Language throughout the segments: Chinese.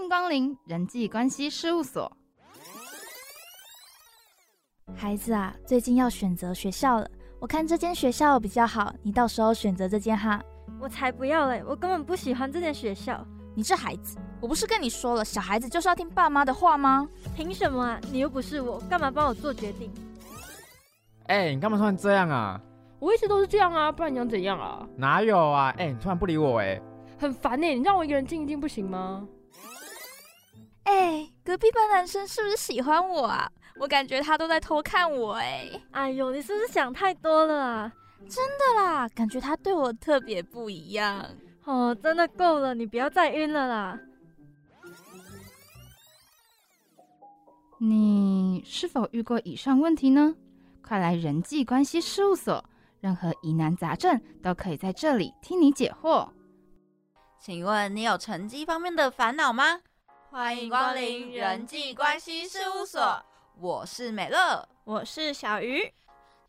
欢迎光临人际关系事务所。孩子啊，最近要选择学校了，我看这间学校比较好，你到时候选择这间哈。我才不要嘞，我根本不喜欢这间学校。你这孩子，我不是跟你说了，小孩子就是要听爸妈的话吗？凭什么啊？你又不是我，干嘛帮我做决定？哎，你干嘛突然这样啊？我一直都是这样啊，不然你想怎样啊？哪有啊？哎，你突然不理我哎，很烦哎，你让我一个人静一静不行吗？哎，隔壁班男生是不是喜欢我啊？我感觉他都在偷看我哎。哎呦，你是不是想太多了啊？真的啦，感觉他对我特别不一样。哦，真的够了，你不要再晕了啦。你是否遇过以上问题呢？快来人际关系事务所，任何疑难杂症都可以在这里听你解惑。请问你有成绩方面的烦恼吗？欢迎光临人际关系事务所，我是美乐，我是小鱼。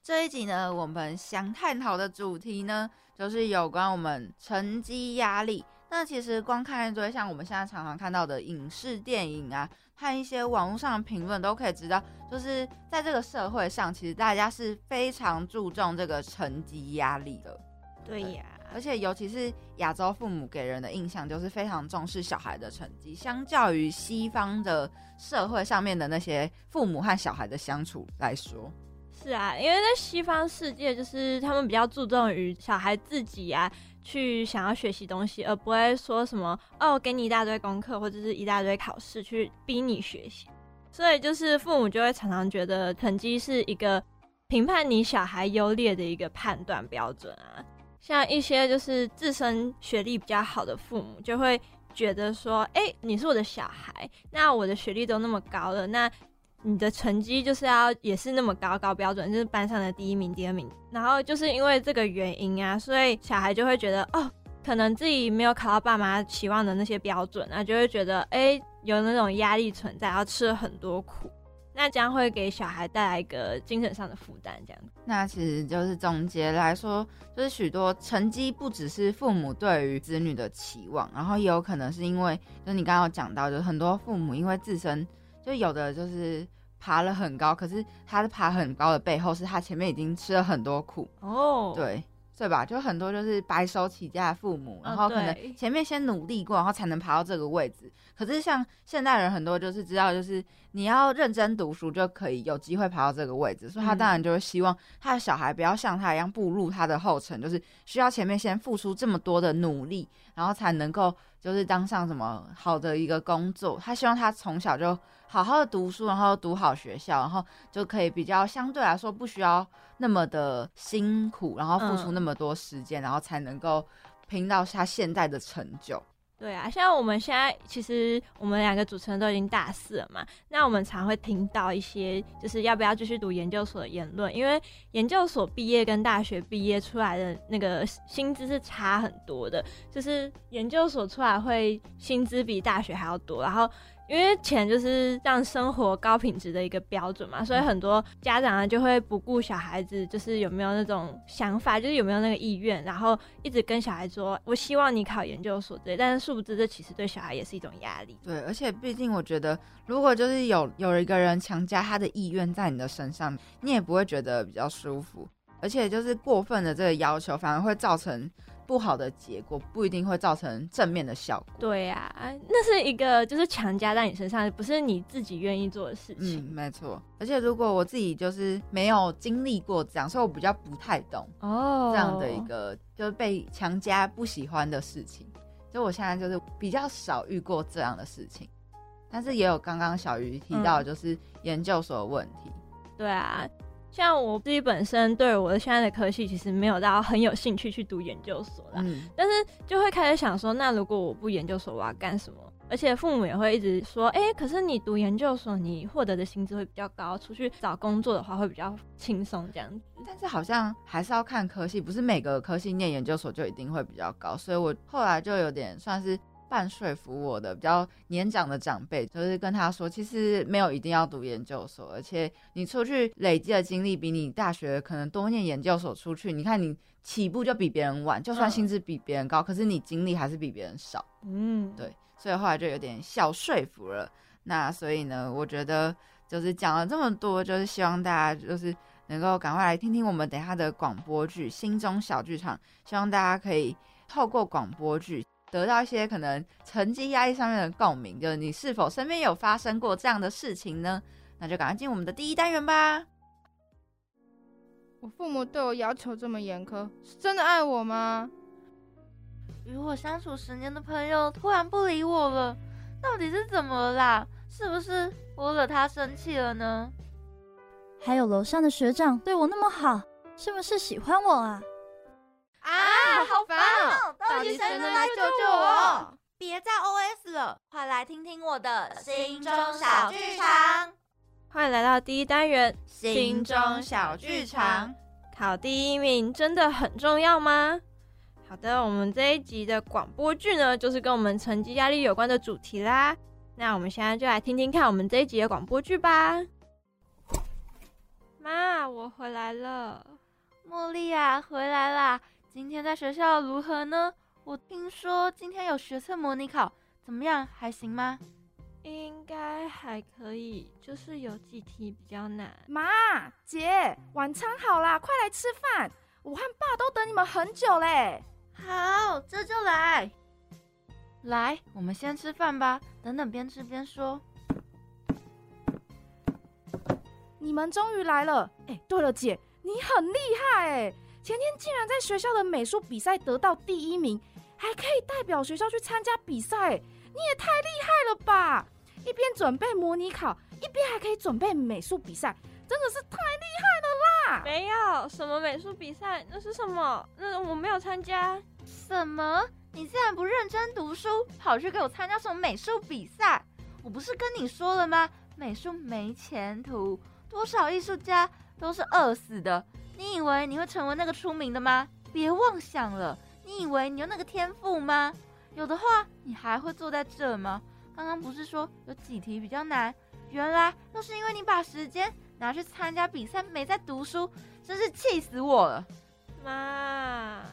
这一集呢，我们想探讨的主题呢，就是有关我们成绩压力。那其实光看一堆像我们现在常常看到的影视、电影啊，看一些网络上的评论，都可以知道，就是在这个社会上，其实大家是非常注重这个成绩压力的。对呀。而且，尤其是亚洲父母给人的印象就是非常重视小孩的成绩，相较于西方的社会上面的那些父母和小孩的相处来说，是啊，因为在西方世界，就是他们比较注重于小孩自己啊，去想要学习东西，而不会说什么哦，给你一大堆功课或者是一大堆考试去逼你学习，所以就是父母就会常常觉得成绩是一个评判你小孩优劣的一个判断标准啊。像一些就是自身学历比较好的父母，就会觉得说，哎，你是我的小孩，那我的学历都那么高了，那你的成绩就是要也是那么高高标准，就是班上的第一名、第二名。然后就是因为这个原因啊，所以小孩就会觉得，哦，可能自己没有考到爸妈期望的那些标准啊，就会觉得，哎，有那种压力存在，要吃了很多苦。那将会给小孩带来一个精神上的负担，这样。那其实就是总结来说，就是许多成绩不只是父母对于子女的期望，然后也有可能是因为，就你刚刚有讲到，就是很多父母因为自身就有的就是爬了很高，可是他的爬很高的背后是他前面已经吃了很多苦哦，对。对吧？就很多就是白手起家的父母，然后可能前面先努力过，然后才能爬到这个位置。可是像现代人很多就是知道，就是你要认真读书就可以有机会爬到这个位置，所以他当然就会希望他的小孩不要像他一样步入他的后尘，就是需要前面先付出这么多的努力，然后才能够就是当上什么好的一个工作。他希望他从小就。好好的读书，然后读好学校，然后就可以比较相对来说不需要那么的辛苦，然后付出那么多时间，然后才能够拼到他现在的成就。对啊，像我们现在其实我们两个主持人都已经大四了嘛，那我们常会听到一些就是要不要继续读研究所的言论，因为研究所毕业跟大学毕业出来的那个薪资是差很多的，就是研究所出来会薪资比大学还要多，然后。因为钱就是让生活高品质的一个标准嘛，所以很多家长啊就会不顾小孩子，就是有没有那种想法，就是有没有那个意愿，然后一直跟小孩说：“我希望你考研究所。”之类。但是殊不知，这其实对小孩也是一种压力。对，而且毕竟我觉得，如果就是有有一个人强加他的意愿在你的身上，你也不会觉得比较舒服。而且就是过分的这个要求，反而会造成。不好的结果不一定会造成正面的效果。对呀，那是一个就是强加在你身上，不是你自己愿意做的事情。嗯，没错。而且如果我自己就是没有经历过这样，所以我比较不太懂哦这样的一个就是被强加不喜欢的事情。就我现在就是比较少遇过这样的事情，但是也有刚刚小鱼提到就是研究所的问题。对啊。像我自己本身对我的现在的科系其实没有到很有兴趣去读研究所啦，但是就会开始想说，那如果我不研究所，我要干什么？而且父母也会一直说，哎，可是你读研究所，你获得的薪资会比较高，出去找工作的话会比较轻松这样子。但是好像还是要看科系，不是每个科系念研究所就一定会比较高，所以我后来就有点算是半说服我的比较年长的长辈，就是跟他说，其实没有一定要读研究所，而且你出去累积的经历比你大学可能多念研究所出去，你看你起步就比别人晚，就算薪资比别人高，可是你经历还是比别人少。嗯，对，所以后来就有点小说服了。那所以呢，我觉得就是讲了这么多，就是希望大家就是能够赶快来听听我们等下的广播剧《心中小剧场》，希望大家可以透过广播剧得到一些可能成绩压力上面的共鸣。就是你是否身边有发生过这样的事情呢？那就赶快进我们的第一单元吧。我父母对我要求这么严苛，是真的爱我吗？与我相处十年的朋友突然不理我了，到底是怎么了啦？是不是我惹他生气了呢？还有楼上的学长对我那么好，是不是喜欢我啊？啊，好烦哦到底谁能来来救救我？别再 OS 了，快来听听我的心中小剧场。欢迎来到第一单元，心中小剧场，考第一名真的很重要吗？好的，我们这一集的广播剧呢，就是跟我们成绩压力有关的主题啦。那我们现在就来听听看我们这一集的广播剧吧。妈，我回来了。茉莉啊，回来啦！今天在学校如何呢？我听说今天有学测模拟考，怎么样？还行吗？应该还可以，就是有几题比较难。妈，姐，晚餐好啦，快来吃饭！我和爸都等你们很久嘞。好，这就来。来，我们先吃饭吧。等等，边吃边说。你们终于来了。哎，对了，姐，你很厉害哎，前天竟然在学校的美术比赛得到第一名，还可以代表学校去参加比赛，你也太厉害了吧！一边准备模拟考，一边还可以准备美术比赛，真的是太厉害了啦！没有什么美术比赛，那是什么？那我没有参加。什么？你竟然不认真读书，跑去给我参加什么美术比赛？我不是跟你说了吗？美术没前途，多少艺术家都是饿死的。你以为你会成为那个出名的吗？别妄想了。你以为你有那个天赋吗？有的话，你还会坐在这吗？刚刚不是说有几题比较难？原来都是因为你把时间拿去参加比赛，没在读书，真是气死我了。妈，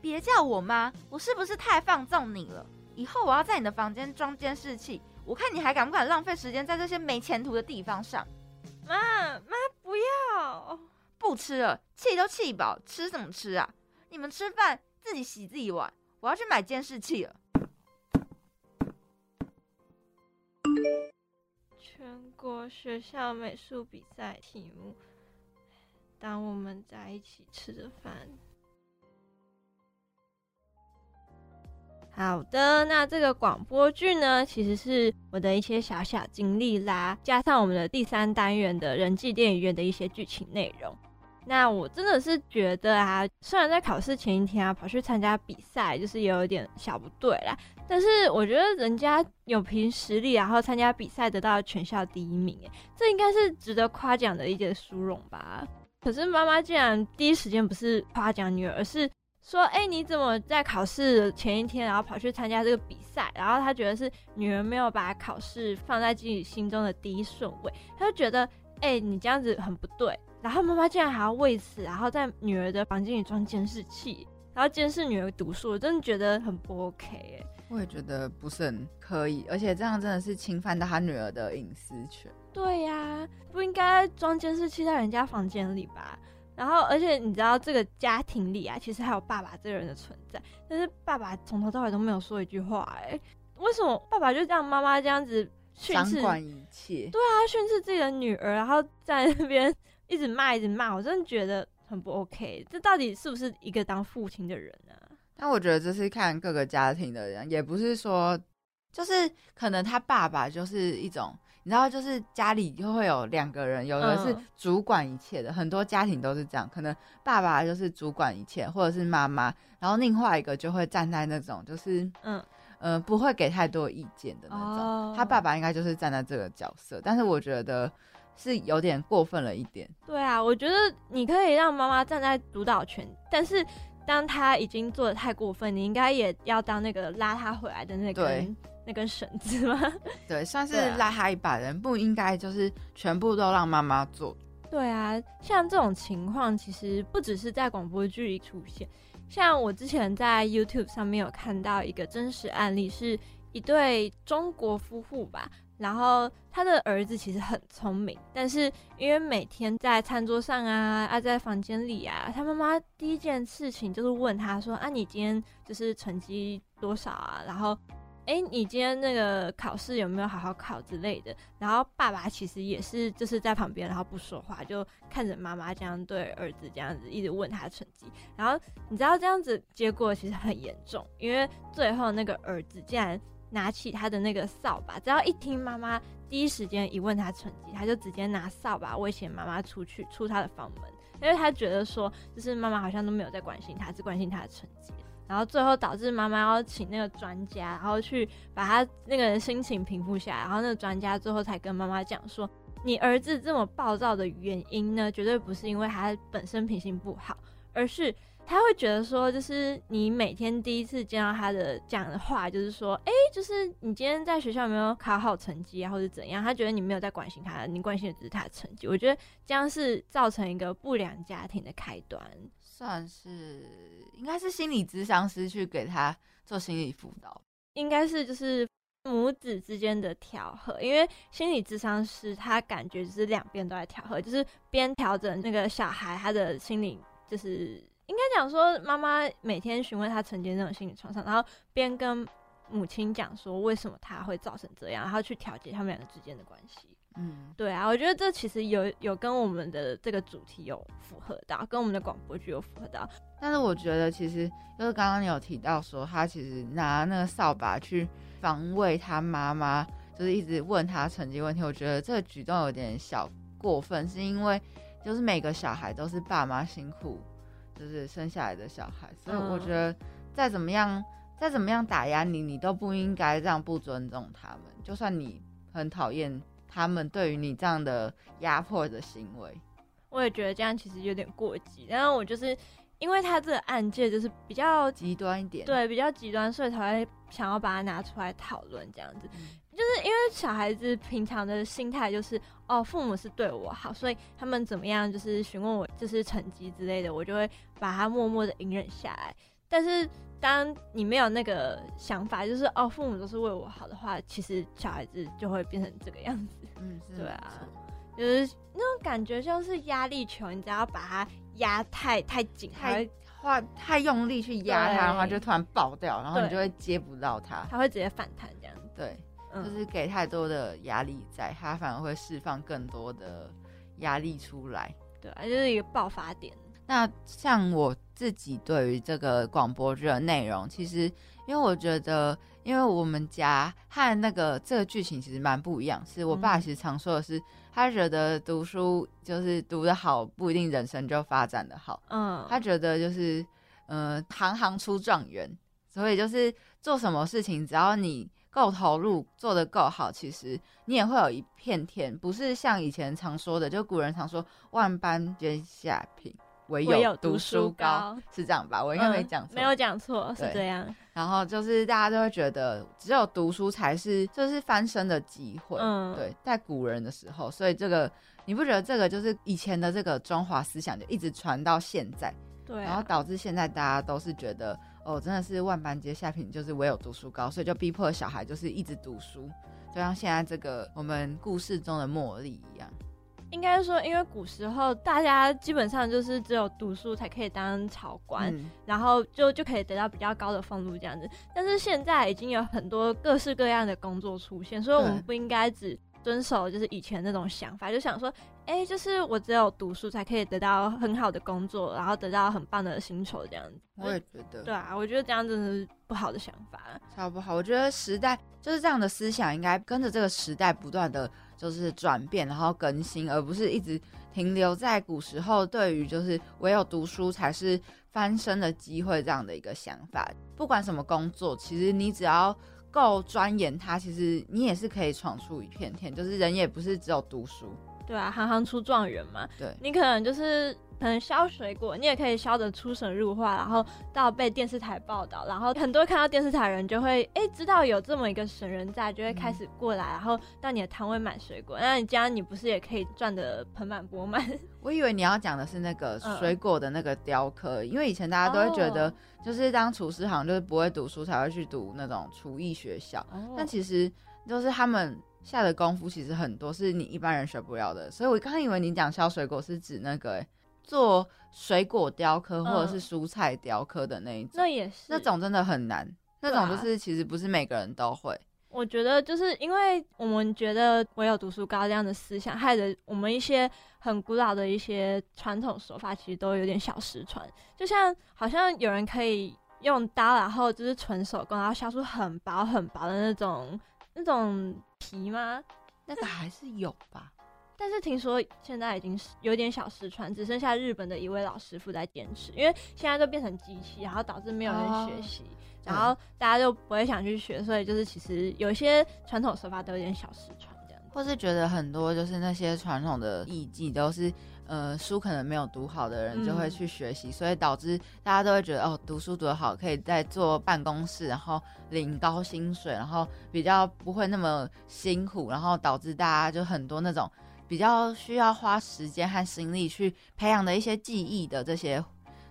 别叫我妈，我是不是太放纵你了？以后我要在你的房间装监视器，我看你还敢不敢浪费时间在这些没前途的地方上。妈妈不要，不吃了，气都气饱，吃什么吃啊？你们吃饭自己洗自己碗，我要去买监视器了。全国学校美术比赛题目，当我们在一起吃着饭。好的，那这个广播剧呢，其实是我的一些小小经历啦，加上我们的第三单元的人际电影院的一些剧情内容。那我真的是觉得啊，虽然在考试前一天啊跑去参加比赛，就是有一点小不对啦，但是我觉得人家有凭实力，然后参加比赛得到全校第一名，哎，这应该是值得夸奖的一件殊荣吧。可是妈妈竟然第一时间不是夸奖女儿，而是说，哎，你怎么在考试前一天，然后跑去参加这个比赛？然后她觉得是女儿没有把考试放在自己心中的第一顺位，她就觉得，哎，你这样子很不对。然后妈妈竟然还要为此，然后在女儿的房间里装监视器，然后监视女儿读书，我真的觉得很不 OK 哎。我也觉得不是很可以，而且这样真的是侵犯到他女儿的隐私权。对呀，不应该装监视器在人家房间里吧？然后，而且你知道这个家庭里啊，其实还有爸爸这个人的存在，但是爸爸从头到尾都没有说一句话哎，为什么爸爸就这样妈妈这样子训斥掌管一切？对啊，训斥自己的女儿，然后在那边。一直骂，一直骂，我真的觉得很不 OK。这到底是不是一个当父亲的人呢？但我觉得这是看各个家庭的人，也不是说，就是可能他爸爸就是一种，你知道，就是家里就会有两个人，有的是主管一切的，很多家庭都是这样，可能爸爸就是主管一切，或者是妈妈，然后另外一个就会站在那种，就是嗯呃不会给太多意见的那种。他爸爸应该就是站在这个角色，但是我觉得。是有点过分了一点。对啊，我觉得你可以让妈妈站在主导权，但是当他已经做的太过分，你应该也要当那个拉他回来的那对根那根绳子吗？对，算是拉他一把人，不应该就是全部都让妈妈做。对啊，像这种情况其实不只是在广播剧里出现，像我之前在 YouTube 上面有看到一个真实案例，是一对中国夫妇吧，然后他的儿子其实很聪明，但是因为每天在餐桌上啊，啊在房间里啊，他妈妈第一件事情就是问他说啊，你今天就是成绩多少啊？然后哎，你今天那个考试有没有好好考之类的？然后爸爸其实也是就是在旁边，然后不说话，就看着妈妈这样对儿子这样子一直问他成绩。然后你知道这样子结果其实很严重，因为最后那个儿子竟然拿起他的那个扫把，只要一听妈妈第一时间一问他成绩，他就直接拿扫把威胁妈妈出去出他的房门，因为他觉得说就是妈妈好像都没有在关心他，只关心他的成绩。然后最后导致妈妈要请那个专家，然后去把他那个心情平复下来。然后那个专家最后才跟妈妈讲说，你儿子这么暴躁的原因呢，绝对不是因为他本身品性不好，而是他会觉得说，就是你每天第一次见到他的讲的话，就是说，哎，就是你今天在学校有没有考好成绩啊，或者怎样？他觉得你没有在关心他，你关心的只是他的成绩。我觉得这样是造成一个不良家庭的开端。算是应该是心理咨商师去给他做心理辅导。应该是就是母子之间的调和，因为心理咨商师他感觉就是两边都在调和，就是边调整那个小孩他的心理，就是应该讲说妈妈每天询问他曾经那种心理创伤，然后边跟母亲讲说为什么他会造成这样，然后去调节他们两个之间的关系。嗯，对啊，我觉得这其实有有跟我们的这个主题有符合到，跟我们的广播剧有符合到。但是我觉得其实就是刚刚你有提到说，他其实拿那个扫把去防卫他妈妈，就是一直问他成绩问题。我觉得这个举动有点小过分，是因为就是每个小孩都是爸妈辛苦就是生下来的小孩，所以我觉得再怎么样再怎么样打压你，你都不应该这样不尊重他们，就算你很讨厌他们对于你这样的压迫的行为。我也觉得这样其实有点过激，然后我就是因为他这个案件就是比较极端一点，对，比较极端，所以才会想要把它拿出来讨论这样子。嗯就是因为小孩子平常的心态就是哦，父母是对我好，所以他们怎么样就是询问我就是成绩之类的，我就会把他默默的隐忍下来。但是当你没有那个想法，就是哦，父母都是为我好的话，其实小孩子就会变成这个样子。嗯，是对啊就是那种感觉，像是压力球，你只要把它压太太紧，它太会话太用力去压它，对然后它就突然爆掉，然后你就会接不到它。它会直接反弹这样子。对，嗯，就是给太多的压力在，他反而会释放更多的压力出来。对啊，就是一个爆发点。那像我自己对于这个广播剧的内容，其实因为我觉得，因为我们家和那个这个剧情其实蛮不一样，是我爸嗯其实常说的是，他觉得读书就是读得好不一定人生就发展的好，嗯，他觉得就是，呃，行行出状元，所以就是做什么事情，只要你够投入，做得够好，其实你也会有一片天，不是像以前常说的，就古人常说“万般皆下品，唯唯有有读读书书高”，是这样吧？我应该没讲错、嗯没有讲错，是这样。然后就是大家都会觉得，只有读书才是就是翻身的机会。嗯对，在古人的时候，所以这个你不觉得这个就是以前的这个中华思想就一直传到现在？对、啊，然后导致现在大家都是觉得，哦，真的是万般皆下品，就是唯有读书高，所以就逼迫小孩就是一直读书，就像现在这个我们故事中的茉莉一样。应该说，因为古时候大家基本上就是只有读书才可以当朝官，嗯，然后就就可以得到比较高的俸禄这样子。但是现在已经有很多各式各样的工作出现，所以我们不应该只遵守就是以前那种想法，就想说，哎，就是我只有读书才可以得到很好的工作，然后得到很棒的薪酬这样子。我也觉得对啊，我觉得这样真的是不好的想法。超不好。我觉得时代就是这样的思想，应该跟着这个时代不断的就是转变，然后更新，而不是一直停留在古时候对于就是唯有读书才是翻身的机会这样的一个想法。不管什么工作，其实你只要够钻研它，其实你也是可以闯出一片天。就是人也不是只有读书，对啊，行行出状元嘛。对你可能就是可能削水果，你也可以削的出神入化，然后到被电视台报道，然后很多看到电视台人就会哎知道有这么一个神人在，就会开始过来，然后到你的摊位买水果。那你这样你不是也可以赚的盆满钵满？我以为你要讲的是那个嗯。水果的那个雕刻，因为以前大家都会觉得哦，就是当厨师好像就是不会读书才会去读那种厨艺学校，哦。但其实就是他们下的功夫其实很多是你一般人学不了的，所以我刚刚以为你讲削水果是指那个、欸做水果雕刻或者是蔬菜雕刻的那一种，那也是那种真的很难，那种就是其实不是每个人都会。我觉得就是因为我们觉得唯有读书高这样的思想，害得我们一些很古老的一些传统手法，其实都有点小失传。就像好像有人可以用刀，然后就是纯手工，然后削出很薄很薄的那种那种皮吗？那个还是有吧？但是听说现在已经是有点小失传，只剩下日本的一位老师傅在坚持，因为现在都变成机器，然后导致没有人学习，然后大家就不会想去学，所以就是其实有些传统手法都有点小失传这样子。或是觉得很多就是那些传统的艺伎都是，呃，书可能没有读好的人就会嗯去学习，所以导致大家都会觉得哦，读书读得好，可以在做办公室，然后领高薪水，然后比较不会那么辛苦，然后导致大家就很多那种比较需要花时间和心力去培养的一些技艺的这些。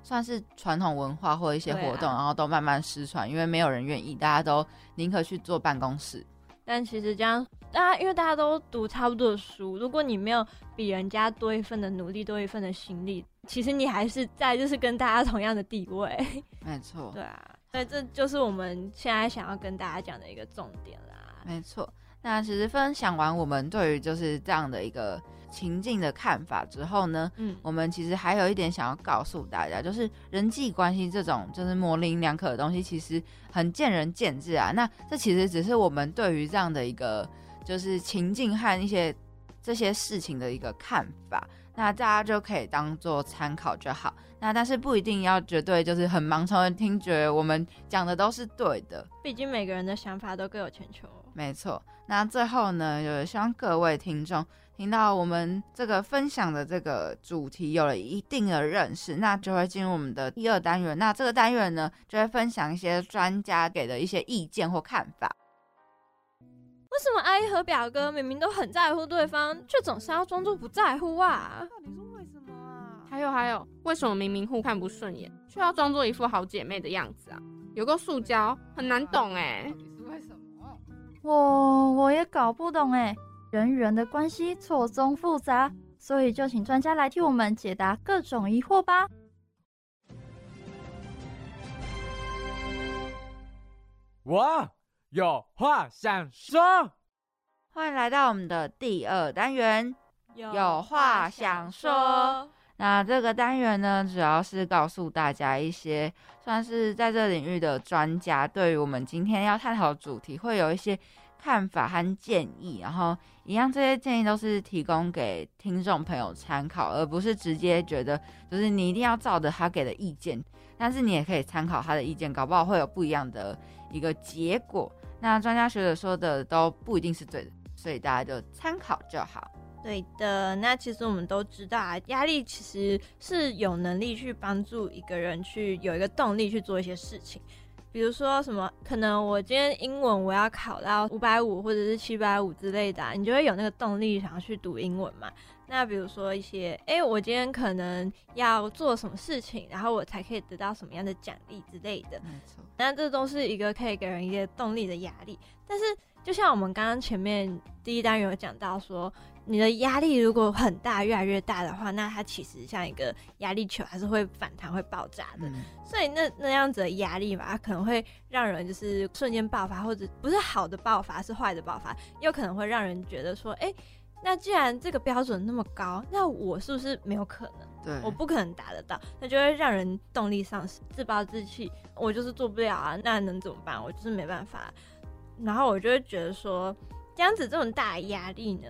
算是传统文化或一些活动，啊然后都慢慢失传，因为没有人愿意，大家都宁可去做办公室。但其实这样，大家因为大家都读差不多的书，如果你没有比人家多一份的努力，多一份的心力，其实你还是在就是跟大家同样的地位。没错，对啊，所以这就是我们现在想要跟大家讲的一个重点啦。没错。那其实分享完我们对于就是这样的一个情境的看法之后呢，嗯，我们其实还有一点想要告诉大家，就是人际关系这种就是模棱两可的东西，其实很见仁见智啊。那这其实只是我们对于这样的一个就是情境和一些这些事情的一个看法，那大家就可以当做参考就好。那但是不一定要绝对就是很盲从的听觉我们讲的都是对的。毕竟每个人的想法都各有千秋。没错，那最后呢，就希望各位听众听到我们这个分享的这个主题有了一定的认识，那就会进入我们的第二单元。那这个单元呢，就会分享一些专家给的一些意见或看法。为什么阿姨和表哥明明都很在乎对方，却总是要装作不在乎啊？到底是为什么啊？还有还有，为什么明明互看不顺眼，却要装作一副好姐妹的样子啊？有个塑胶，很难懂哎？我我也搞不懂哎，人与人的关系错综复杂，所以就请专家来替我们解答各种疑惑吧。我有话想说。欢迎来到我们的第二单元。有话想说。那这个单元呢，主要是告诉大家一些算是在这领域的专家，对于我们今天要探讨的主题会有一些看法和建议。然后，一样这些建议都是提供给听众朋友参考，而不是直接觉得就是你一定要照着他给的意见。但是你也可以参考他的意见，搞不好会有不一样的一个结果。那专家学者说的都不一定是对的，所以大家就参考就好。对的，那其实我们都知道啊，压力其实是有能力去帮助一个人去有一个动力去做一些事情。比如说什么，可能我今天英文我要考到五百五或者是七百五之类的、啊，你就会有那个动力想要去读英文嘛。那比如说一些，哎、我今天可能要做什么事情，然后我才可以得到什么样的奖励之类的。没错，那这都是一个可以给人一个动力的压力。但是，就像我们刚刚前面第一单元有讲到说，你的压力如果很大，越来越大的话，那它其实像一个压力球，还是会反弹、会爆炸的。嗯，所以那那样子的压力嘛，它可能会让人就是瞬间爆发，或者不是好的爆发，是坏的爆发，有可能会让人觉得说，哎、那既然这个标准那么高，那我是不是没有可能？对，我不可能达得到，那就会让人动力丧失，自暴自弃。我就是做不了啊，那能怎么办？我就是没办法。然后我就会觉得说，这样子这种大的压力呢，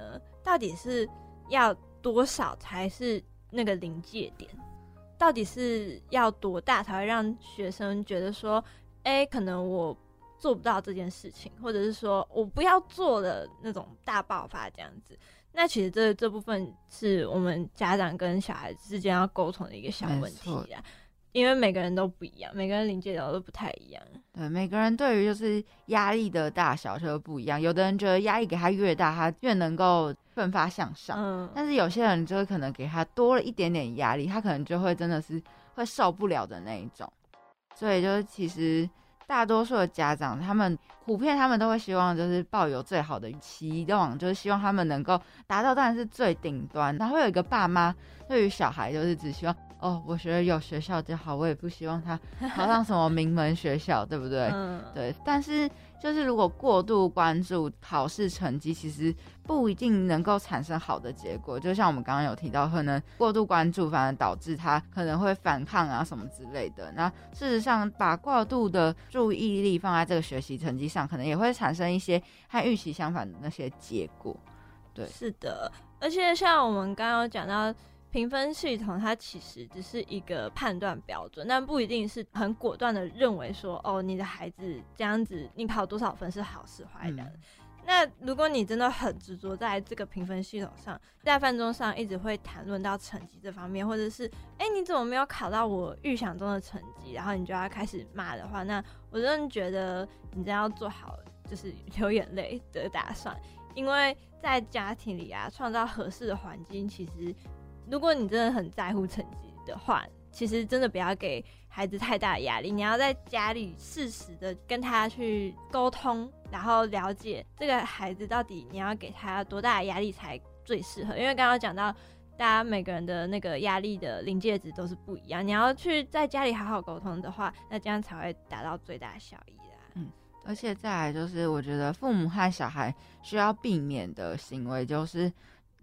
到底是要多少才是那个临界点？到底是要多大才会让学生觉得说，哎、可能我做不到这件事情，或者是说我不要做的那种大爆发这样子？那其实这这部分是我们家长跟小孩子之间要沟通的一个小问题啊，因为每个人都不一样，每个人临界点都不太一样。对，每个人对于就是压力的大小就不一样。有的人觉得压力给他越大，他越能够奋发向上。嗯，但是有些人就可能给他多了一点点压力，他可能就会真的是会受不了的那一种。所以就是其实。大多数的家长，他们普遍他们都会希望，就是抱有最好的期望，就是希望他们能够达到当然是最顶端。然后有一个爸妈对于小孩，就是只希望。哦，我觉得有学校就好，我也不希望他考上什么名门学校，对不对？嗯，对。但是就是如果过度关注考试成绩，其实不一定能够产生好的结果。就像我们刚刚有提到，可能过度关注反而导致他可能会反抗啊什么之类的。那事实上，把过度的注意力放在这个学习成绩上，可能也会产生一些和预期相反的那些结果。对，是的。而且像我们刚刚讲到。评分系统它其实只是一个判断标准，但不一定是很果断的认为说，哦，你的孩子这样子，你考多少分是好是坏的。那如果你真的很执着在这个评分系统上，在饭桌上一直会谈论到成绩这方面，或者是，哎，你怎么没有考到我预想中的成绩？然后你就要开始骂的话，那我真的觉得你真要做好就是 流眼泪的打算，因为在家庭里啊，创造合适的环境，其实。如果你真的很在乎成绩的话，其实真的不要给孩子太大的压力。你要在家里适时的跟他去沟通，然后了解这个孩子到底你要给他多大的压力才最适合。因为刚刚讲到，大家每个人的那个压力的临界值都是不一样。你要去在家里好好沟通的话，那这样才会达到最大效益啦。嗯，而且再来就是，我觉得父母和小孩需要避免的行为就是。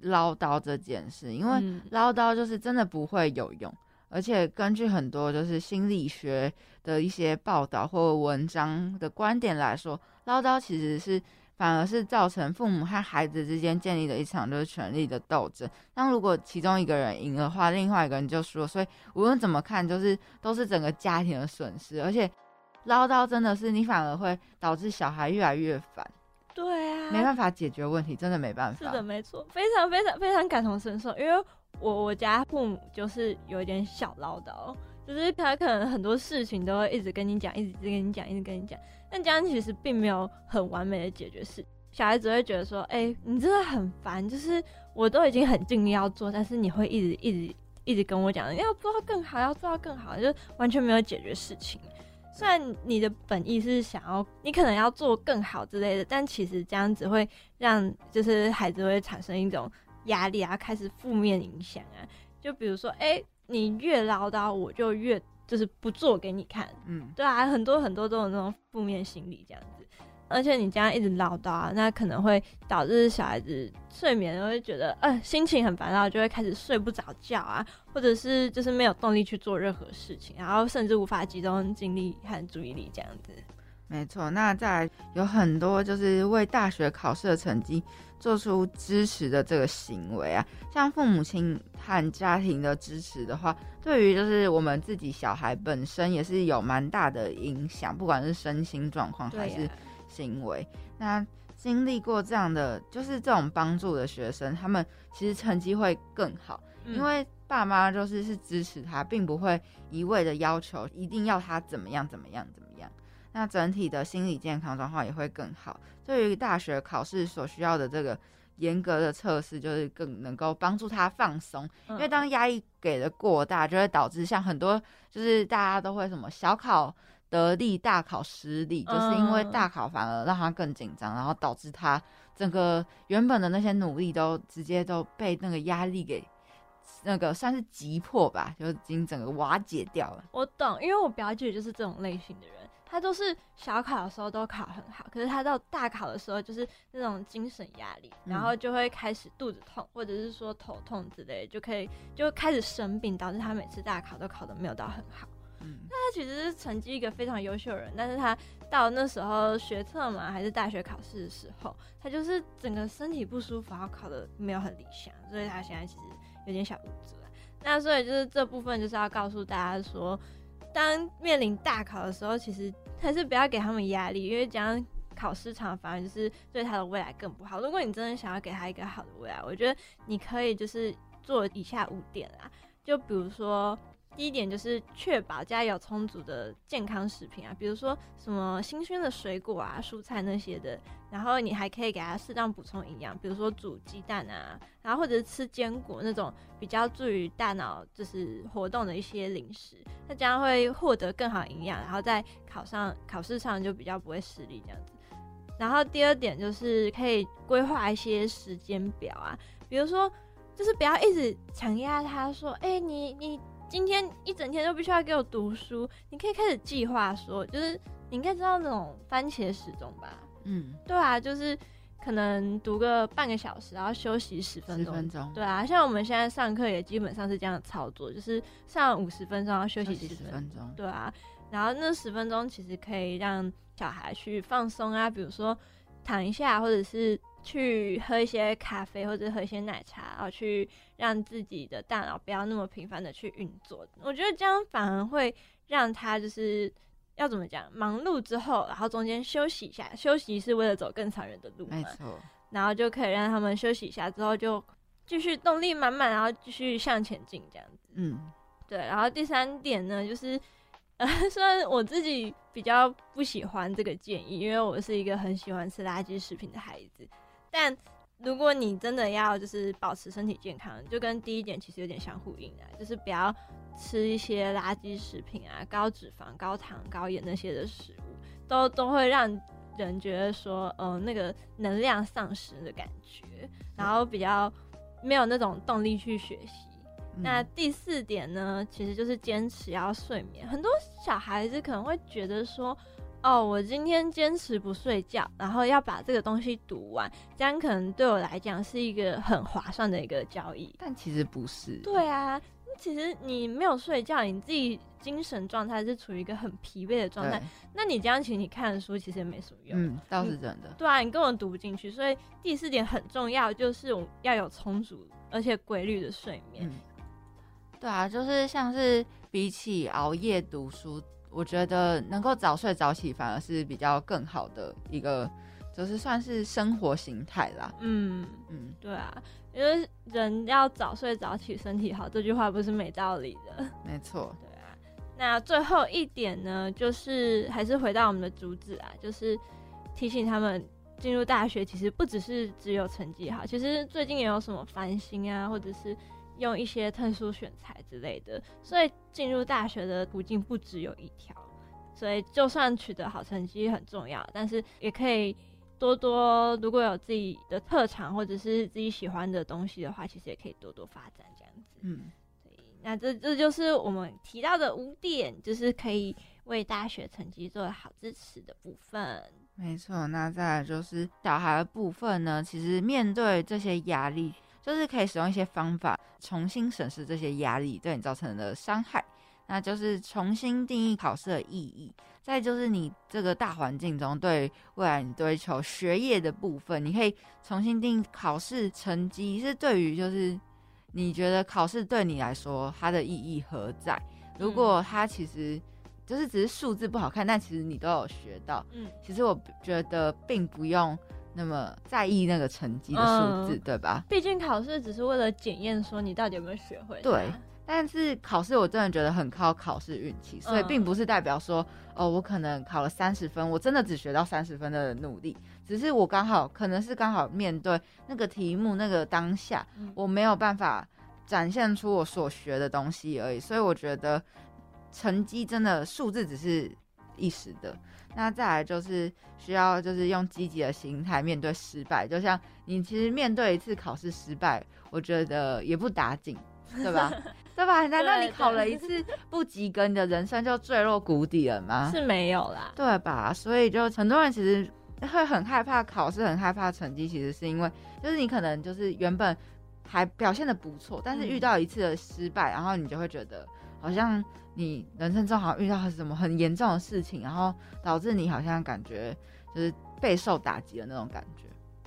唠叨这件事，因为唠叨就是真的不会有用，而且根据很多就是心理学的一些报道或文章的观点来说，唠叨其实是反而是造成父母和孩子之间建立的一场就是权力的斗争。那如果其中一个人赢的话，另外一个人就输了，所以无论怎么看，就是都是整个家庭的损失。而且唠叨真的是你反而会导致小孩越来越烦。对啊，没办法解决问题，真的没办法。是的，没错，非常非常非常感同身受。因为我我家父母就是有一点小唠叨，就是他可能很多事情都会一直跟你讲，一直跟你讲，一直跟你讲。但这样其实并没有很完美的解决事。小孩子会觉得说：“哎，你真的很烦，就是我都已经很尽力要做，但是你会一直一直一直跟我讲，要做到更好，要做到更好，就完全没有解决事情。”虽然你的本意是想要，你可能要做更好之类的，但其实这样子会让就是孩子会产生一种压力啊，开始负面影响啊。就比如说，哎，你越唠叨，我就越就是不做给你看，嗯，对啊，很多很多都有那种负面心理这样子。而且你这样一直唠叨啊，那可能会导致小孩子睡眠会觉得，呃，心情很烦躁，就会开始睡不着觉啊，或者是就是没有动力去做任何事情，然后甚至无法集中精力和注意力这样子。没错，那再来有很多就是为大学考试的成绩做出支持的这个行为啊，像父母亲和家庭的支持的话，对于就是我们自己小孩本身也是有蛮大的影响，不管是身心状况还是。行为，那经历过这样的就是这种帮助的学生，他们其实成绩会更好，因为爸妈就是是支持他，并不会一味的要求一定要他怎么样怎么样怎么样。那整体的心理健康状况也会更好。对于大学考试所需要的这个严格的测试，就是更能够帮助他放松，因为当压力给的过大，就会导致像很多就是大家都会什么小考。得力大考失利，就是因为大考反而让他更紧张，然后导致他整个原本的那些努力都直接都被那个压力给那个算是急迫吧，就已经整个瓦解掉了。我懂，因为我表姐就是这种类型的人，她都是小考的时候都考很好，可是她到大考的时候就是那种精神压力，然后就会开始肚子痛，或者是说头痛之类，就可以就开始生病，导致她每次大考都考的没有到很好。那他其实是成绩一个非常优秀的人，但是他到那时候学测嘛，还是大学考试的时候，他就是整个身体不舒服，然后考的没有很理想，所以他现在其实有点小无助。那所以就是这部分就是要告诉大家说，当面临大考的时候，其实还是不要给他们压力，因为这样考试场，反而就是对他的未来更不好。如果你真的想要给他一个好的未来，我觉得你可以就是做以下五点啊，就比如说。第一点就是确保家有充足的健康食品啊，比如说什么新鲜的水果啊、蔬菜那些的。然后你还可以给他适当补充营养，比如说煮鸡蛋啊，然后或者是吃坚果那种比较助于大脑就是活动的一些零食，那这样会获得更好营养，然后在考上考试上就比较不会失利这样子。然后第二点就是可以规划一些时间表啊，比如说就是不要一直强压他说，哎，你你。今天一整天都必须要给我读书，你可以开始计划说，就是你应该知道那种番茄时钟吧？嗯，对啊，就是可能读个半个小时，然后休息十分钟。十分钟。对啊，像我们现在上课也基本上是这样操作，就是上五十分钟，然后休息十分钟。对啊，然后那十分钟其实可以让小孩去放松啊，比如说躺一下，或者是。去喝一些咖啡或者喝一些奶茶，然后去让自己的大脑不要那么频繁的去运作。我觉得这样反而会让他就是要怎么讲，忙碌之后，然后中间休息一下，休息是为了走更长远的路嘛。没错。然后就可以让他们休息一下之后，就继续动力满满，然后继续向前进这样子。嗯，对。然后第三点呢，就是。呃，虽然我自己比较不喜欢这个建议，因为我是一个很喜欢吃垃圾食品的孩子。但如果你真的要就是保持身体健康，就跟第一点其实有点相呼应的，就是不要吃一些垃圾食品啊，高脂肪、高糖、高盐那些的食物，都都会让人觉得说，呃，那个能量丧失的感觉，然后比较没有那种动力去学习。那第四点呢，其实就是坚持要睡眠。很多小孩子可能会觉得说。哦，我今天坚持不睡觉，然后要把这个东西读完，这样可能对我来讲是一个很划算的一个交易。但其实不是。对啊，其实你没有睡觉，你自己精神状态是处于一个很疲惫的状态。那你这样请你看书，其实也没什么用。嗯，倒是真的。对啊，你根本读不进去。所以第四点很重要，就是我要有充足而且规律的睡眠。对啊，就是像是比起熬夜读书。我觉得能够早睡早起反而是比较更好的一个，就是算是生活形态啦。嗯嗯，对啊，因为人要早睡早起，身体好，这句话不是没道理的。没错。对啊，那最后一点呢，就是还是回到我们的主旨啊，就是提醒他们进入大学其实不只是只有成绩好，其实最近也有什么繁星啊，或者是。用一些特殊选材之类的，所以进入大学的途径不只有一条。所以就算取得好成绩很重要，但是也可以多多如果有自己的特长或者是自己喜欢的东西的话，其实也可以多多发展这样子。嗯，对那这这就是我们提到的五点，就是可以为大学成绩做好支持的部分。没错，那再来就是小孩的部分呢，其实面对这些压力。就是可以使用一些方法重新审视这些压力对你造成的伤害，那就是重新定义考试的意义。再就是你这个大环境中对未来你追求学业的部分，你可以重新定义考试成绩是对于就是你觉得考试对你来说它的意义何在？如果它其实就是只是数字不好看，但其实你都有学到，嗯，其实我觉得并不用。那么在意那个成绩的数字，对吧？毕竟考试只是为了检验说你到底有没有学会。对，但是考试我真的觉得很靠考试运气，所以并不是代表说哦，我可能考了三十分，我真的只学到三十分的努力，只是我刚好可能是刚好面对那个题目那个当下，我没有办法展现出我所学的东西而已。所以我觉得成绩真的数字只是一时的。那再来就是需要，就是用积极的心态面对失败。就像你其实面对一次考试失败，我觉得也不打紧，对吧？对吧？难道你考了一次不及格，你的人生就坠落谷底了吗？是没有啦，对吧？所以就很多人其实会很害怕考试，很害怕成绩，其实是因为就是你可能就是原本还表现的不错，但是遇到一次的失败，然后你就会觉得好像。你人生中好像遇到什么很严重的事情，然后导致你好像感觉就是备受打击的那种感觉。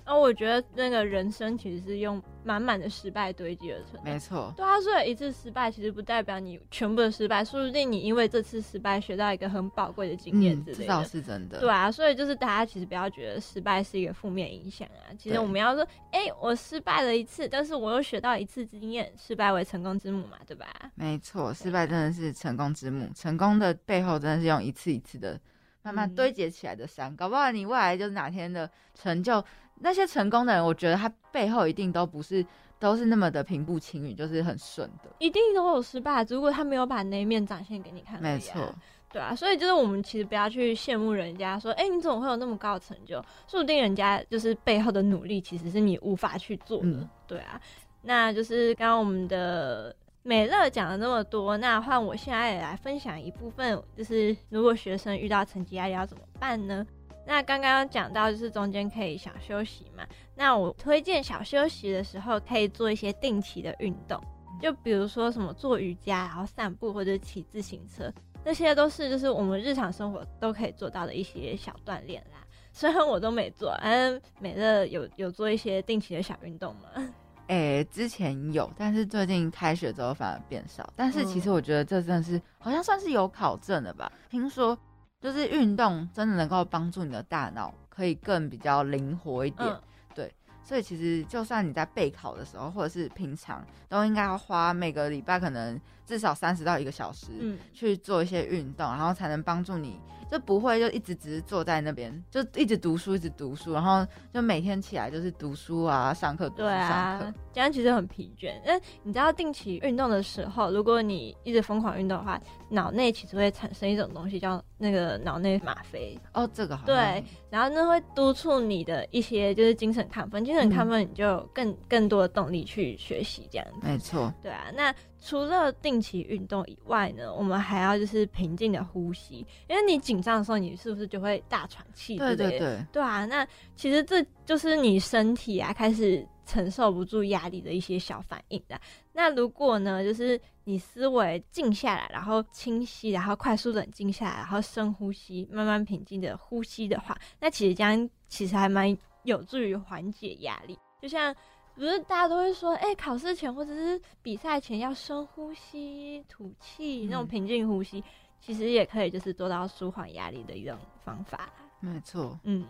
啊，我觉得那个人生其实是用满满的失败堆积而成的。没错，对啊，所以一次失败其实不代表你全部的失败，说不定你因为这次失败学到一个很宝贵的经验之类的。这倒是真的。对啊，所以就是大家其实不要觉得失败是一个负面影响啊。其实我们要说，哎，我失败了一次，但是我又学到一次经验，失败为成功之母嘛，对吧？没错，失败真的是成功之母，成功的背后真的是用一次一次的慢慢堆积起来的山，搞不好你未来就是哪天的成就。那些成功的人，我觉得他背后一定都不是都是那么的平步青云，就是很顺的，一定都有失败。如果他没有把那一面展现给你看，没错，对啊。所以就是我们其实不要去羡慕人家，说，哎，你怎么会有那么高的成就？说不定人家就是背后的努力，其实是你无法去做的。对啊，那就是刚刚我们的美乐讲了那么多，那换我现在也来分享一部分，就是如果学生遇到成绩压力要怎么办呢？那刚刚讲到就是中间可以小休息嘛，那我推荐小休息的时候可以做一些定期的运动，就比如说什么做瑜伽，然后散步或者骑自行车，这些都是就是我们日常生活都可以做到的一些小锻炼啦。虽然我都没做，嗯，美乐有有做一些定期的小运动吗？哎，之前有，但是最近开学之后反而变少。但是其实我觉得这真的是好像算是有考证的吧，听说。就是运动真的能够帮助你的大脑可以更比较灵活一点，对，所以其实就算你在备考的时候，或者是平常，都应该要花每个礼拜可能至少三十到一个小时，嗯，去做一些运动，然后才能帮助你。就不会就一直只是坐在那边，就一直读书，一直读书，然后就每天起来就是读书啊，上课读书上课，这样其实很疲倦。但你知道定期运动的时候，如果你一直疯狂运动的话，脑内其实会产生一种东西叫那个脑内吗啡。哦，这个好。对，然后那会督促你的一些就是精神亢奋，精神亢奋你就更更多的动力去学习这样子。没错。对啊，那。除了定期运动以外呢，我们还要就是平静的呼吸，因为你紧张的时候，你是不是就会大喘气？对对对，对啊。那其实这就是你身体啊开始承受不住压力的一些小反应的。那如果呢，就是你思维静下来，然后清晰，然后快速冷静下来，然后深呼吸，慢慢平静的呼吸的话，那其实这样其实还蛮有助于缓解压力，就像。不是大家都会说，哎，考试前或者是比赛前要深呼吸、吐气，那种平静呼吸，其实也可以就是做到舒缓压力的一种方法。没错，嗯。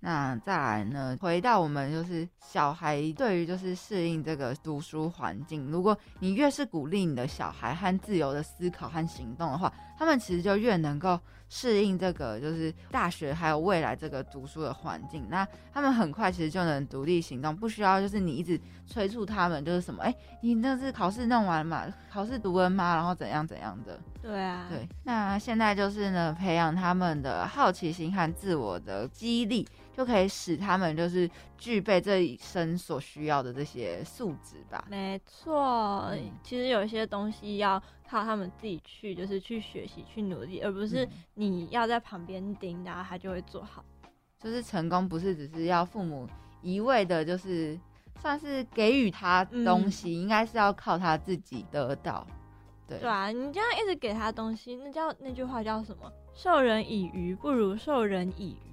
那再来呢？回到我们就是小孩对于就是适应这个读书环境，如果你越是鼓励你的小孩和自由的思考和行动的话，他们其实就越能够适应这个就是大学还有未来这个读书的环境。那他们很快其实就能独立行动，不需要就是你一直催促他们，就是什么哎，你那是考试弄完嘛？考试读完嘛？然后怎样怎样的？对啊，对。那现在就是呢，培养他们的好奇心和自我的激励。就可以使他们就是具备这一生所需要的这些素质吧。没错，其实有一些东西要靠他们自己去，就是去学习、去努力，而不是你要在旁边盯，然后他就会做好。就是成功不是只是要父母一味的，就是算是给予他东西，应该是要靠他自己得到。对对啊，你这样一直给他东西，那叫那句话叫什么？授人以鱼不如授人以渔。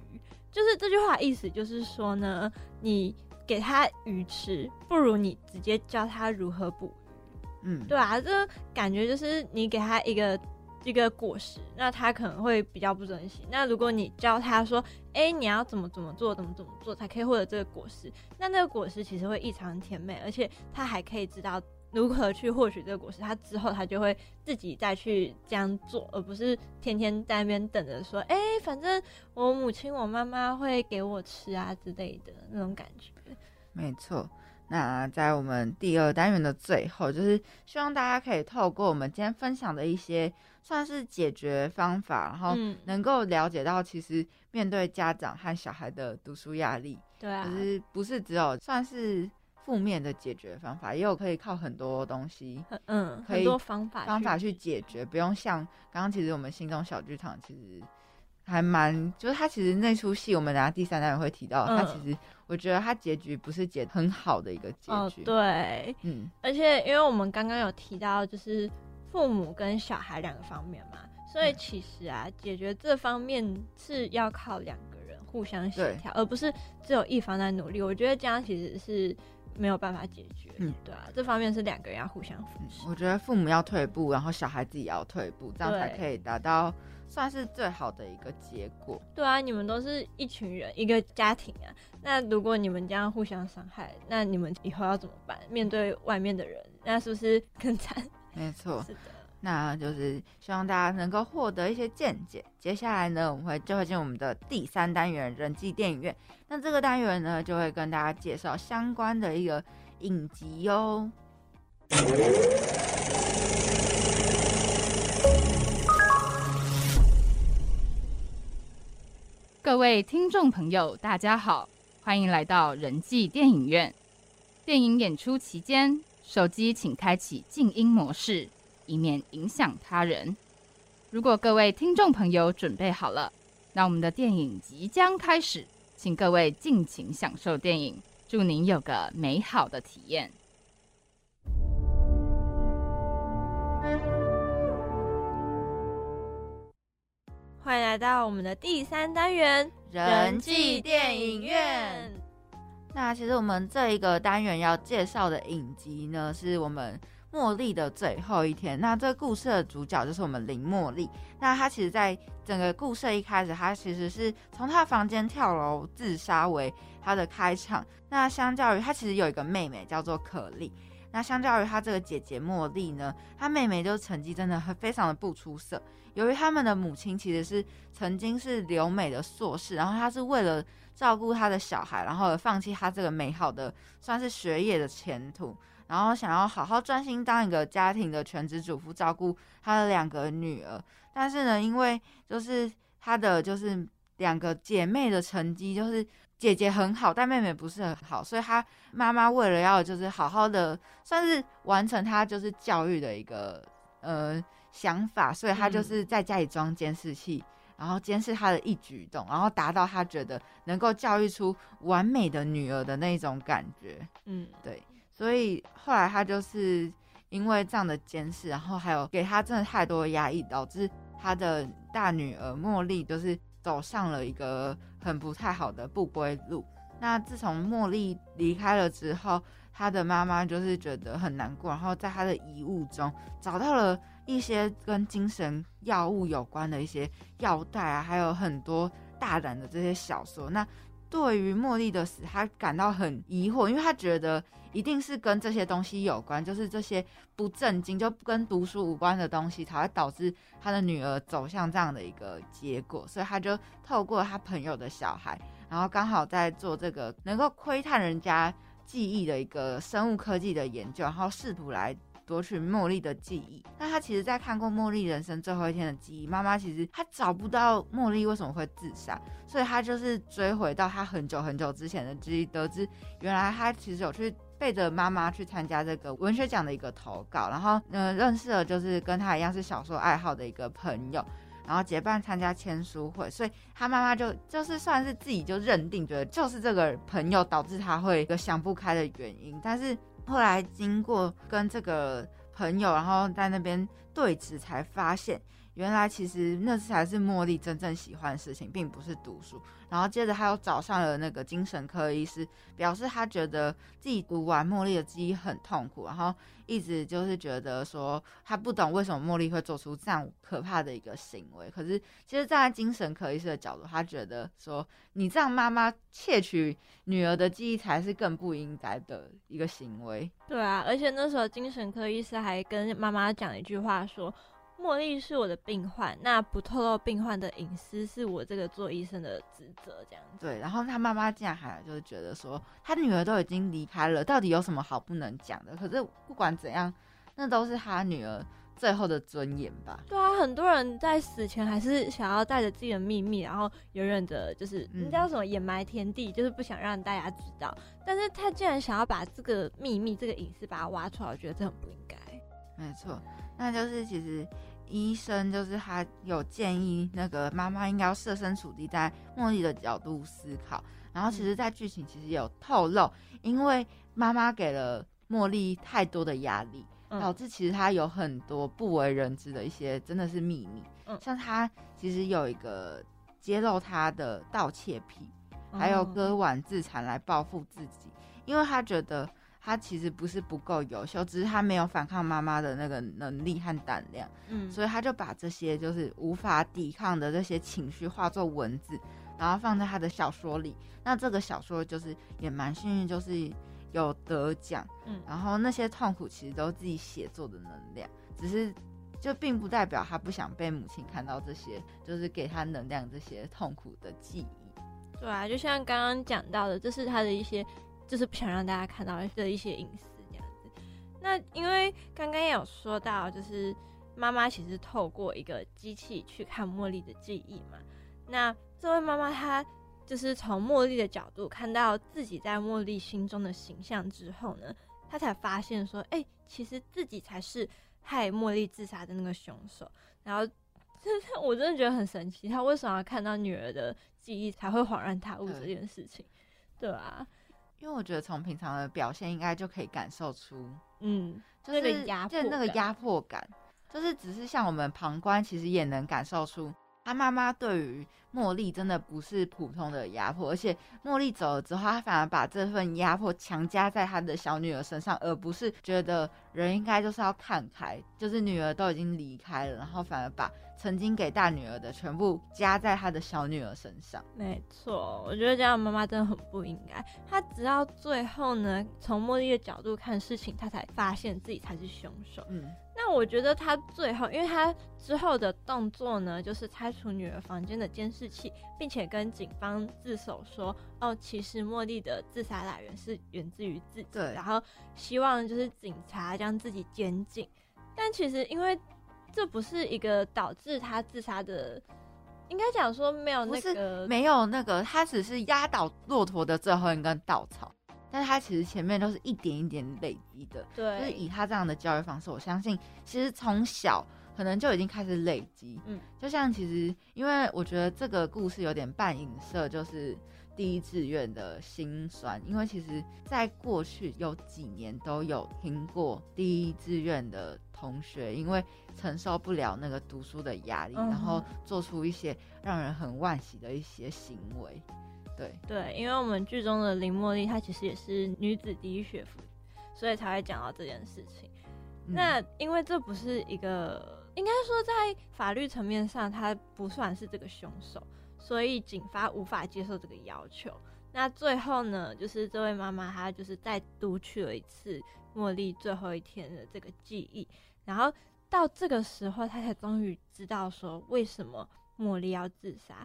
就是这句话意思，就是说呢，你给他鱼吃，不如你直接教他如何捕鱼。嗯，对啊，这感觉就是你给他一个一个果实，那他可能会比较不珍惜。那如果你教他说，哎，你要怎么怎么做，怎么怎么做才可以获得这个果实，那那个果实其实会异常甜美，而且他还可以知道。如何去获取这个果实？他之后他就会自己再去这样做，而不是天天在那边等着说：“哎，反正我母亲、我妈妈会给我吃啊之类的那种感觉。”没错。那在我们第二单元的最后，就是希望大家可以透过我们今天分享的一些算是解决方法，然后能够了解到，其实面对家长和小孩的读书压力，对啊，就是不是只有算是。负面的解决方法也有可以靠很多东西，嗯，很多方法方法去解决，不用像刚刚其实我们心中小剧场其实还蛮，就是他其实那出戏我们等下第三单元会提到，他其实我觉得他结局不是结很好的一个结局，对，嗯，而且因为我们刚刚有提到就是父母跟小孩两个方面嘛，所以其实啊解决这方面是要靠两个人。互相协调，而不是只有一方在努力。我觉得这样其实是没有办法解决。嗯，对啊，这方面是两个人要互相扶持。我觉得父母要退步，然后小孩自己要退步，这样才可以达到算是最好的一个结果。对啊，你们都是一群人，一个家庭啊。那如果你们这样互相伤害，那你们以后要怎么办？面对外面的人，那是不是更惨？没错，是的。那就是希望大家能够获得一些见解。接下来呢，我们会就会进我们的第三单元人际电影院。那这个单元呢，就会跟大家介绍相关的一个影集哟。各位听众朋友，大家好，欢迎来到人际电影院。电影演出期间，手机请开启静音模式。以免影响他人。如果各位听众朋友准备好了，那我们的电影即将开始，请各位尽情享受电影，祝您有个美好的体验。欢迎来到我们的第三单元人际电影院。那其实我们这一个单元要介绍的影集呢，是我们。茉莉的最后一天，那这个故事的主角就是我们林茉莉。那她其实，在整个故事一开始，她其实是从她的房间跳楼自杀为她的开场。那相较于她，其实有一个妹妹叫做可莉。那相较于她这个姐姐茉莉呢，她妹妹就成绩真的非常的不出色。由于他们的母亲其实是曾经是留美的硕士，然后她是为了照顾她的小孩，然后放弃她这个美好的算是学业的前途。然后想要好好专心当一个家庭的全职主妇，照顾她的两个女儿。但是呢，因为就是她的就是两个姐妹的成绩，就是姐姐很好，但妹妹不是很好，所以她妈妈为了要就是好好的算是完成她就是教育的一个呃想法，所以她就是在家里装监视器，然后监视她的一举一动，然后达到她觉得能够教育出完美的女儿的那种感觉。嗯，对。所以后来他就是因为这样的监视，然后还有给他真的太多压抑，导致他的大女儿茉莉就是走上了一个很不太好的不归路。那自从茉莉离开了之后，他的妈妈就是觉得很难过，然后在他的遗物中找到了一些跟精神药物有关的一些药袋啊，还有很多大胆的这些小说。那对于茉莉的死，他感到很疑惑，因为他觉得。一定是跟这些东西有关，就是这些不正经、就跟读书无关的东西，才会导致他的女儿走向这样的一个结果。所以他就透过他朋友的小孩，然后刚好在做这个能够窥探人家记忆的一个生物科技的研究，然后试图来夺取茉莉的记忆。那他其实，在看过茉莉人生最后一天的记忆，妈妈其实他找不到茉莉为什么会自杀，所以他就是追回到他很久很久之前的记忆，得知原来他其实有去。背着妈妈去参加这个文学奖的一个投稿，然后嗯认识了就是跟他一样是小说爱好的一个朋友，然后结伴参加签书会，所以他妈妈就就是算是自己就认定觉得就是这个朋友导致他会一个想不开的原因，但是后来经过跟这个朋友然后在那边对峙才发现。原来其实那才是茉莉真正喜欢的事情，并不是读书。然后接着他又找上了那个精神科医师，表示他觉得自己读完茉莉的记忆很痛苦，然后一直就是觉得说他不懂为什么茉莉会做出这样可怕的一个行为。可是其实站在精神科医师的角度，他觉得说你这样妈妈窃取女儿的记忆才是更不应该的一个行为。对啊，而且那时候精神科医师还跟妈妈讲一句话说。茉莉是我的病患，那不透露病患的隐私是我这个做医生的职责，这样子。对，然后他妈妈竟然还就是觉得说，他女儿都已经离开了，到底有什么好不能讲的？可是不管怎样，那都是他女儿最后的尊严吧。对啊，很多人在死前还是想要带着自己的秘密，然后永远的，就是你知道什么掩埋天地，就是不想让大家知道。但是他竟然想要把这个秘密、这个隐私把它挖出来，我觉得这很不应该。没错，那就是其实。医生就是他有建议，那个妈妈应该要设身处地在茉莉的角度思考。然后其实，在剧情其实有透露，因为妈妈给了茉莉太多的压力，导致其实她有很多不为人知的一些真的是秘密。像她其实有一个揭露她的盗窃癖，还有哦割腕自残来报复自己，因为她觉得他其实不是不够优秀，只是他没有反抗妈妈的那个能力和胆量，嗯，所以他就把这些就是无法抵抗的这些情绪化作文字，然后放在他的小说里。那这个小说就是也蛮幸运，就是有得奖，嗯然后那些痛苦其实都是自己写作的能量，只是就并不代表他不想被母亲看到这些，就是给他能量这些痛苦的记忆。对啊，就像刚刚讲到的，这是他的一些，就是不想让大家看到的一些隐私这样子。那因为刚刚也有说到，就是妈妈其实透过一个机器去看茉莉的记忆嘛。那这位妈妈她就是从茉莉的角度看到自己在茉莉心中的形象之后呢，她才发现说，哎、其实自己才是害茉莉自杀的那个凶手。然后，就是我真的觉得很神奇，她为什么要看到女儿的记忆才会恍然大悟这件事情？对啊，因为我觉得从平常的表现应该就可以感受出，嗯，就是那个压就那个压迫感，就是只是像我们旁观，其实也能感受出他妈妈对于茉莉真的不是普通的压迫，而且茉莉走了之后，他反而把这份压迫强加在他的小女儿身上，而不是觉得人应该就是要看开，就是女儿都已经离开了，然后反而把曾经给大女儿的全部加在她的小女儿身上。没错，我觉得这样妈妈真的很不应该。她直到最后呢，从茉莉的角度看事情，她才发现自己才是凶手。嗯，那我觉得她最后，因为她之后的动作呢，就是拆除女儿房间的监视器，并且跟警方自首说，哦，其实茉莉的自杀来源是源自于自己，对然后希望就是警察将自己监禁。但其实因为这不是一个导致他自杀的，应该讲说没有那是个没有那个，他只是压倒骆驼的最后一根稻草，但是他其实前面都是一点一点累积的。对，就是以他这样的教育方式，我相信其实从小可能就已经开始累积。嗯，就像其实，因为我觉得这个故事有点半影射，就是第一志愿的心酸。因为其实，在过去有几年都有听过第一志愿的同学，因为承受不了那个读书的压力，嗯然后做出一些让人很惋惜的一些行为。对，对，因为我们剧中的林茉莉她其实也是女子第一学府，所以才会讲到这件事情。嗯那因为这不是一个，应该说在法律层面上，他不算是这个凶手，所以警方无法接受这个要求。那最后呢，就是这位妈妈她就是再读取了一次茉莉最后一天的这个记忆，然后到这个时候，她才终于知道说为什么茉莉要自杀。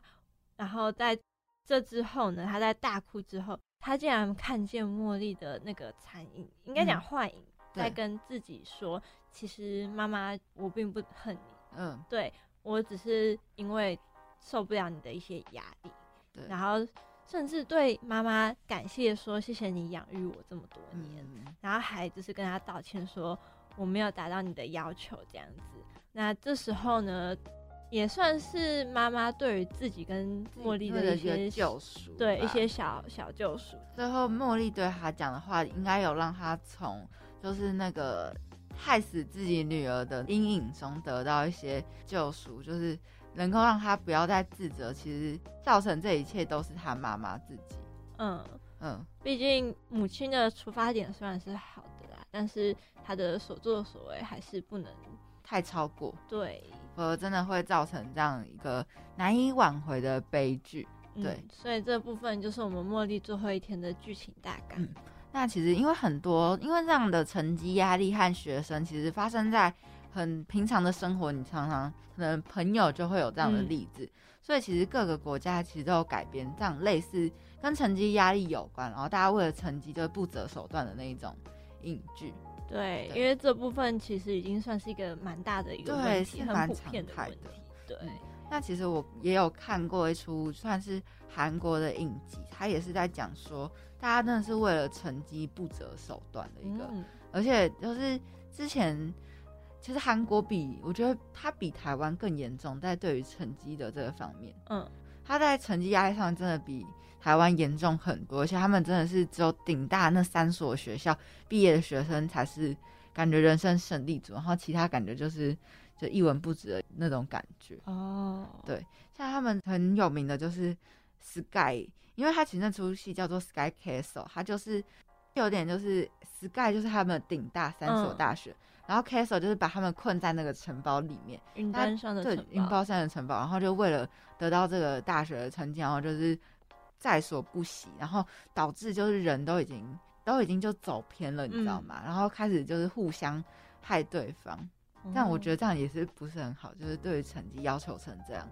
然后在这之后呢，她在大哭之后，她竟然看见茉莉的那个残影，应该讲嗯幻影。在跟自己说，其实妈妈，我并不恨你，嗯，对我只是因为受不了你的一些压力，对，然后甚至对妈妈感谢说谢谢你养育我这么多年，嗯，然后还就是跟他道歉说我没有达到你的要求这样子。那这时候呢，也算是妈妈对于自己跟茉莉的的一些救赎，对一些小小救赎。最后，茉莉对他讲的话，应该有让他从就是那个害死自己女儿的阴影中得到一些救赎，就是能够让他不要再自责，其实造成这一切都是他妈妈自己。嗯，嗯，毕竟母亲的出发点虽然是好的啦，但是她的所作所为还是不能太超过，对。否则真的会造成这样一个难以挽回的悲剧。嗯对所以这部分就是我们茉莉最后一天的剧情大纲。嗯那其实因为很多因为这样的成绩压力和学生，其实发生在很平常的生活，你常常可能朋友就会有这样的嗯例子，所以其实各个国家其实都有改编这样类似跟成绩压力有关，然后大家为了成绩就不择手段的那一种影剧。对，对因为这部分其实已经算是一个蛮大的一个对问题，很是蛮常普遍的态的问题。对，嗯那其实我也有看过一出算是韩国的影集，它也是在讲说大家真的是为了成绩不择手段的一个嗯，而且就是之前，其实韩国比我觉得它比台湾更严重，在对于成绩的这个方面，嗯，它在成绩压力上真的比台湾严重很多，而且他们真的是只有顶大那三所学校毕业的学生才是感觉人生胜利组，然后其他感觉就是就一文不值的那种感觉。哦，对，像他们很有名的就是 Sky，因为他其实那出戏叫做 Sky Castle，他就是有点就是 Sky 就是他们的顶大三所嗯大学，然后 Castle 就是把他们困在那个城堡里面，云他端上的城，对云堡包山的城堡，然后就为了得到这个大学的成绩，然后就是在所不惜，然后导致就是人都已经都已经就走偏了，你知道嗯吗？然后开始就是互相害对方，但我觉得得这样也是不是很好，就是对于成绩要求成这样。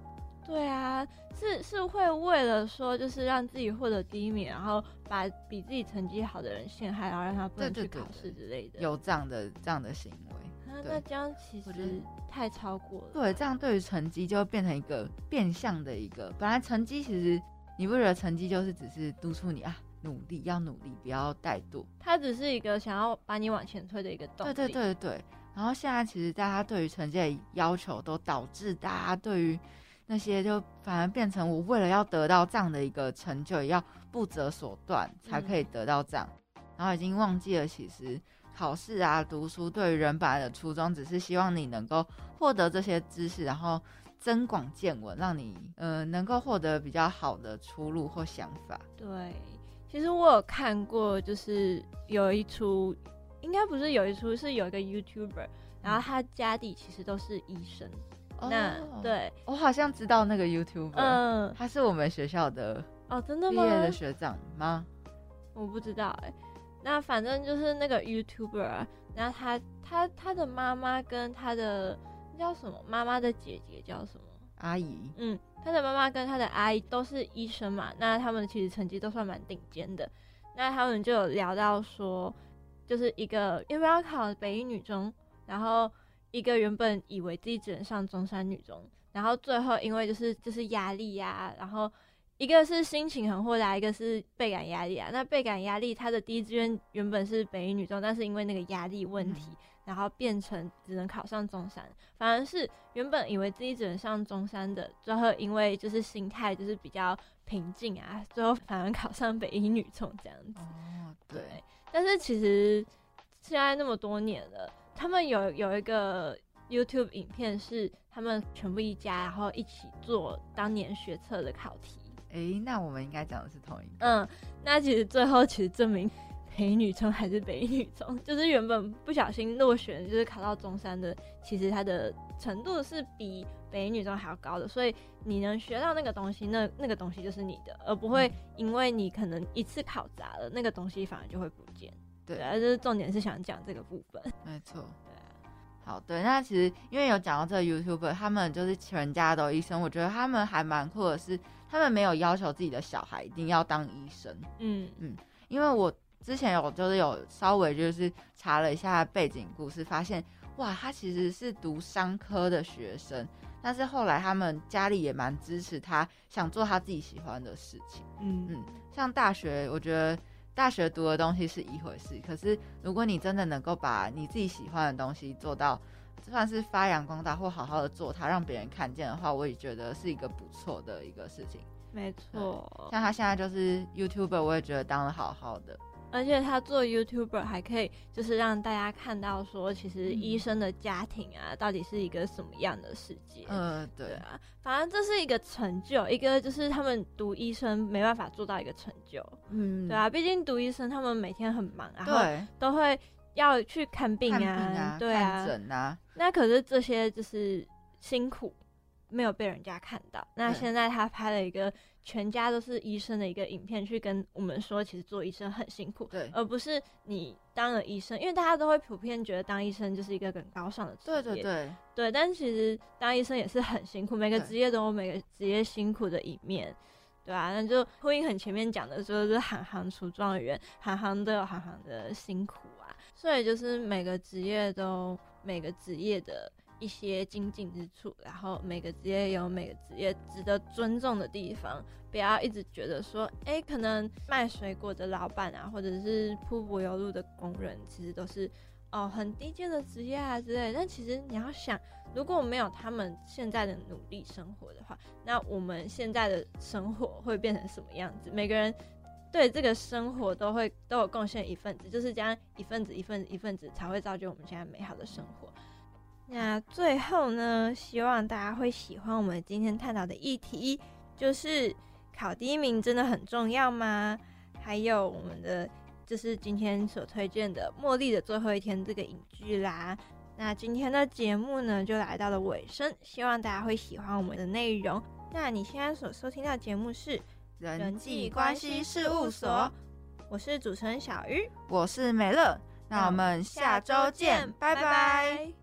对啊，是是会为了说就是让自己获得第一名，然后把比自己成绩好的人陷害，然后让他不能去考试之类的。有这样的这样的行为。啊，那这样其我觉实太超过了。对，这样对于成绩就会变成一个变相的一个，本来成绩其实你不觉得成绩就是只是督促你啊，努力要努力，不要怠惰。它只是一个想要把你往前推的一个动力。对对对对。然后现在其实大家对于成绩的要求，都导致大家对于那些就反而变成我为了要得到这样的一个成就，也要不择手段才可以得到这样，然后已经忘记了其实考试啊、读书对于人本来的初衷，只是希望你能够获得这些知识，然后增广见闻，让你呃能够获得比较好的出路或想法。对，其实我有看过，就是有一出，应该不是有一出，是有一个 YouTuber，然后他家底其实都是医生。那哦，对，我好像知道那个 YouTuber，、嗯，他是我们学校的哦，真的吗？毕业的学长吗？我不知道哎、那反正就是那个 YouTuber，啊然后他他他的妈妈跟他的那叫什么？妈妈的姐姐叫什么？阿姨，嗯，他的妈妈跟他的阿姨都是医生嘛，那他们其实成绩都算蛮顶尖的。那他们就有聊到说，就是一个因为要考北一女中，然后一个原本以为自己只能上中山女中，然后最后因为就是就是压力呀、然后一个是心情很豁达，一个是倍感压力啊。那倍感压力，他的第一志愿原本是北一女中，但是因为那个压力问题，然后变成只能考上中山。反而是原本以为自己只能上中山的，最后因为就是心态就是比较平静啊，最后反而考上北一女中这样子。哦，对，但是其实现在那么多年了，他们有有一个 YouTube 影片是他们全部一家，然后一起做当年学测的考题。诶，那我们应该讲的是同一个。嗯，那其实最后其实证明北女中还是北一女中，就是原本不小心落选，就是考到中山的，其实它的程度是比北一女中还要高的，所以你能学到那个东西，那那个东西就是你的，而不会因为你可能一次考砸了，那个东西反而就会不见。对啊，就是重点是想讲这个部分。没错。好，对，那其实因为有讲到这个 YouTuber，他们就是全家都医生，我觉得他们还蛮酷的是，他们没有要求自己的小孩一定要当医生，嗯嗯因为我之前有就是有稍微就是查了一下背景故事，发现哇，他其实是读商科的学生，但是后来他们家里也蛮支持他想做他自己喜欢的事情。嗯嗯，像大学，我觉得大学读的东西是一回事，可是如果你真的能够把你自己喜欢的东西做到，就算是发扬光大或好好的做它，让别人看见的话，我也觉得是一个不错的一个事情。没错。像他现在就是 YouTuber，我也觉得当的好好的。而且他做 YouTuber 还可以，就是让大家看到说，其实嗯。医生的家庭啊，到底是一个什么样的世界。呃，对，啊，反正这是一个成就，一个就是他们读医生没办法做到一个成就，嗯，对啊，毕竟读医生他们每天很忙，然后对，都会要去看病啊，对啊，诊啊，那可是这些就是辛苦，没有被人家看到。那现在他拍了一个全家都是医生的一个影片，去跟我们说，其实做医生很辛苦，对，而不是你当了医生，因为大家都会普遍觉得当医生就是一个很高尚的职业，对对对，对但其实当医生也是很辛苦，每个职业都有每个职业辛苦的一面。对啊，那就呼应很前面讲的，说是行行出状元，行行都有行行的辛苦啊，所以就是每个职业都每个职业的一些精进之处，然后每个职业有每个职业值得尊重的地方，不要一直觉得说，哎，可能卖水果的老板啊，或者是铺柏油路的工人，其实都是哦很低贱的职业啊之类。但其实你要想，如果没有他们现在的努力生活的话，那我们现在的生活会变成什么样子？每个人对这个生活都会都有贡献一份子，就是这样一份子一份子一份子才会造就我们现在美好的生活。那最后呢，希望大家会喜欢我们今天探讨的议题，就是考第一名真的很重要吗？还有我们的就是今天所推荐的《茉莉的最后一天》这个影剧啦。那今天的节目呢，就来到了尾声，希望大家会喜欢我们的内容。那你现在所收听到节目是人际关系事务所，我是主持人小鱼，我是美乐，那我们下周见，拜拜。